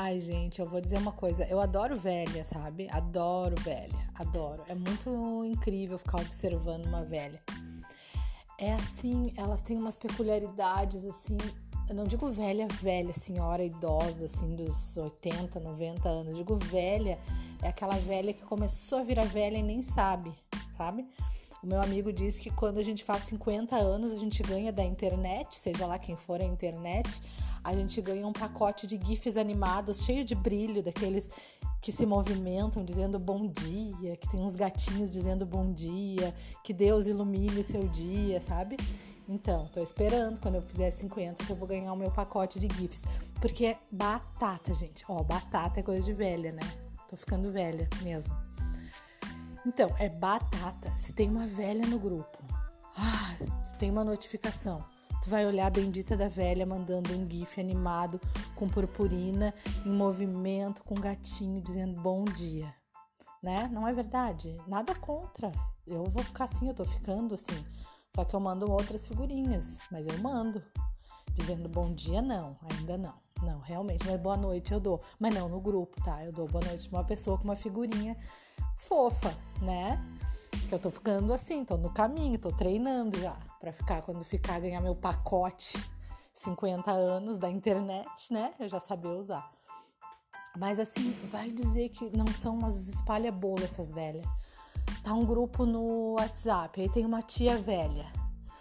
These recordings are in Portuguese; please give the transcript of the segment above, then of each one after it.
Ai, gente, eu vou dizer uma coisa. Eu adoro velha, sabe? Adoro velha. Adoro. É muito incrível ficar observando uma velha. É assim, elas têm umas peculiaridades, assim. Eu não digo velha, velha, senhora idosa, assim, dos 80, 90 anos. Eu digo velha, é aquela velha que começou a virar velha e nem sabe, sabe? O meu amigo disse que quando a gente faz 50 anos, a gente ganha da internet, seja lá quem for a internet, a gente ganha um pacote de GIFs animados cheio de brilho, daqueles que se movimentam dizendo bom dia, que tem uns gatinhos dizendo bom dia, que Deus ilumine o seu dia, sabe? Então, tô esperando quando eu fizer 50 se eu vou ganhar o meu pacote de GIFs. Porque é batata, gente. Ó, batata é coisa de velha, né? Tô ficando velha mesmo. Então, é batata. Se tem uma velha no grupo, ah, tem uma notificação Tu vai olhar a bendita da velha mandando um gif animado com purpurina em movimento com um gatinho dizendo bom dia, né? Não é verdade? Nada contra. Eu vou ficar assim, eu tô ficando assim. Só que eu mando outras figurinhas, mas eu mando. Dizendo bom dia, não, ainda não. Não, realmente, mas boa noite eu dou. Mas não no grupo, tá? Eu dou boa noite pra uma pessoa com uma figurinha fofa, né? Que eu tô ficando assim, tô no caminho, tô treinando já para ficar quando ficar ganhar meu pacote 50 anos da internet, né? Eu já saber usar. Mas assim, vai dizer que não são umas espalha bolo essas velhas. Tá um grupo no WhatsApp, aí tem uma tia velha.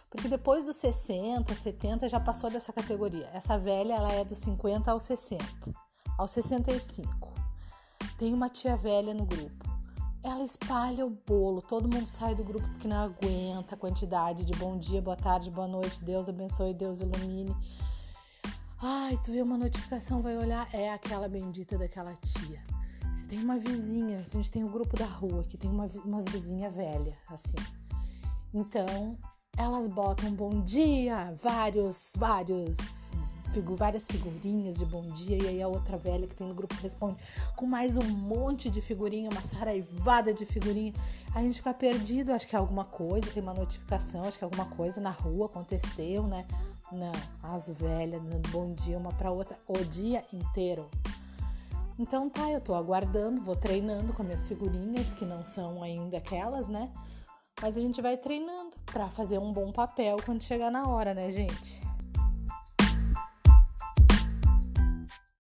Porque depois dos 60, 70 já passou dessa categoria. Essa velha, ela é dos 50 aos 60, aos 65. Tem uma tia velha no grupo ela espalha o bolo, todo mundo sai do grupo porque não aguenta a quantidade de bom dia, boa tarde, boa noite, Deus abençoe, Deus ilumine. Ai, tu vê uma notificação, vai olhar, é aquela bendita daquela tia. Se tem uma vizinha, a gente tem o um grupo da rua que tem uma, umas vizinhas velhas, assim. Então, elas botam bom dia, vários, vários figu várias figurinhas de bom dia, e aí a outra velha que tem no grupo responde com mais um monte de figurinha, uma saraivada de figurinha. A gente fica perdido, acho que é alguma coisa, tem uma notificação, acho que é alguma coisa na rua aconteceu, né? Não, as velhas dando bom dia uma para outra o dia inteiro. Então tá, eu tô aguardando, vou treinando com minhas figurinhas, que não são ainda aquelas, né? Mas a gente vai treinando para fazer um bom papel quando chegar na hora, né, gente?